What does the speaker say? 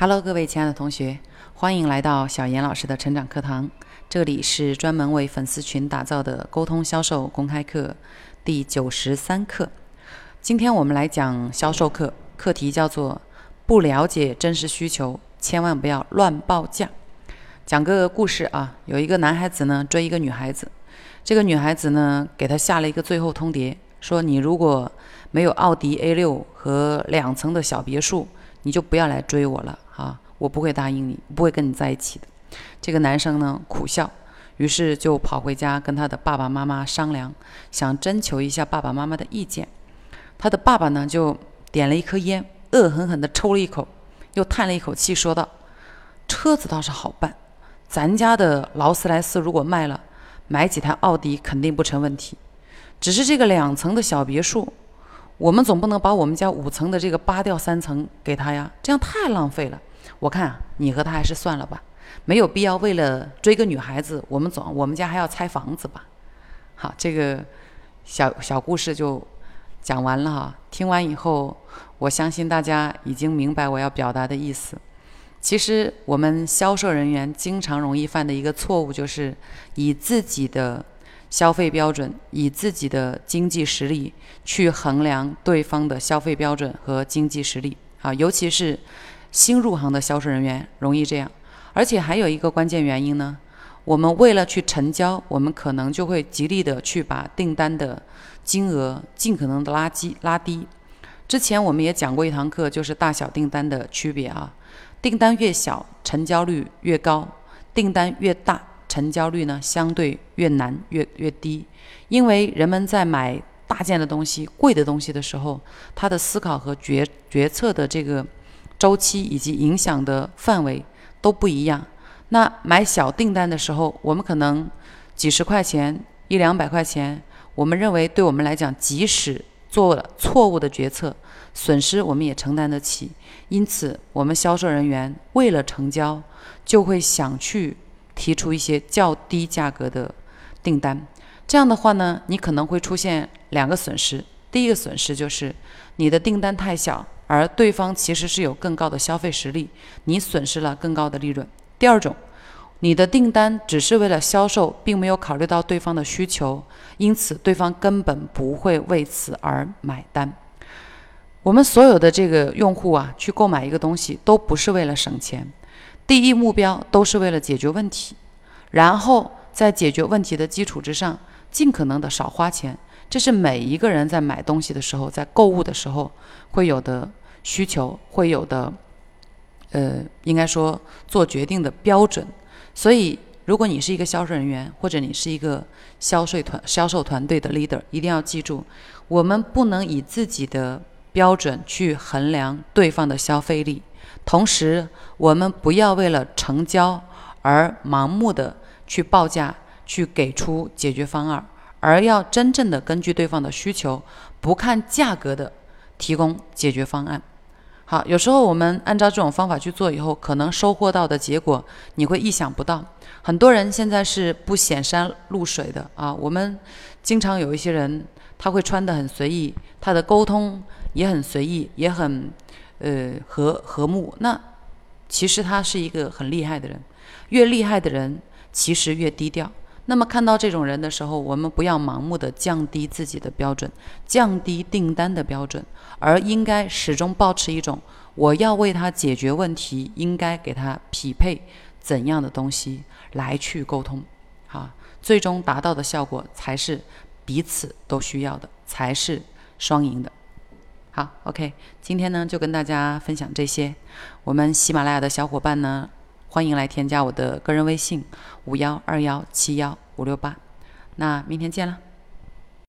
Hello，各位亲爱的同学，欢迎来到小严老师的成长课堂。这里是专门为粉丝群打造的沟通销售公开课第九十三课。今天我们来讲销售课，课题叫做“不了解真实需求，千万不要乱报价”。讲个故事啊，有一个男孩子呢追一个女孩子，这个女孩子呢给他下了一个最后通牒，说你如果没有奥迪 A 六和两层的小别墅，你就不要来追我了啊！我不会答应你，不会跟你在一起的。这个男生呢苦笑，于是就跑回家跟他的爸爸妈妈商量，想征求一下爸爸妈妈的意见。他的爸爸呢就点了一颗烟，恶狠狠地抽了一口，又叹了一口气，说道：“车子倒是好办，咱家的劳斯莱斯如果卖了，买几台奥迪肯定不成问题。只是这个两层的小别墅。”我们总不能把我们家五层的这个扒掉三层给他呀，这样太浪费了。我看，你和他还是算了吧，没有必要为了追个女孩子，我们总我们家还要拆房子吧。好，这个小小故事就讲完了哈。听完以后，我相信大家已经明白我要表达的意思。其实我们销售人员经常容易犯的一个错误，就是以自己的。消费标准以自己的经济实力去衡量对方的消费标准和经济实力啊，尤其是新入行的销售人员容易这样。而且还有一个关键原因呢，我们为了去成交，我们可能就会极力的去把订单的金额尽可能的拉低拉低。之前我们也讲过一堂课，就是大小订单的区别啊，订单越小，成交率越高；订单越大。成交率呢，相对越难越越低，因为人们在买大件的东西、贵的东西的时候，他的思考和决决策的这个周期以及影响的范围都不一样。那买小订单的时候，我们可能几十块钱、一两百块钱，我们认为对我们来讲，即使做了错误的决策，损失我们也承担得起。因此，我们销售人员为了成交，就会想去。提出一些较低价格的订单，这样的话呢，你可能会出现两个损失。第一个损失就是你的订单太小，而对方其实是有更高的消费实力，你损失了更高的利润。第二种，你的订单只是为了销售，并没有考虑到对方的需求，因此对方根本不会为此而买单。我们所有的这个用户啊，去购买一个东西，都不是为了省钱。第一目标都是为了解决问题，然后在解决问题的基础之上，尽可能的少花钱。这是每一个人在买东西的时候，在购物的时候会有的需求，会有的，呃，应该说做决定的标准。所以，如果你是一个销售人员，或者你是一个销售团销售团队的 leader，一定要记住，我们不能以自己的标准去衡量对方的消费力。同时，我们不要为了成交而盲目的去报价，去给出解决方案，而要真正的根据对方的需求，不看价格的提供解决方案。好，有时候我们按照这种方法去做以后，可能收获到的结果你会意想不到。很多人现在是不显山露水的啊，我们经常有一些人他会穿得很随意，他的沟通也很随意，也很。呃，和和睦，那其实他是一个很厉害的人。越厉害的人，其实越低调。那么看到这种人的时候，我们不要盲目的降低自己的标准，降低订单的标准，而应该始终保持一种我要为他解决问题，应该给他匹配怎样的东西来去沟通，啊，最终达到的效果才是彼此都需要的，才是双赢的。好，OK，今天呢就跟大家分享这些。我们喜马拉雅的小伙伴呢，欢迎来添加我的个人微信五幺二幺七幺五六八。那明天见了。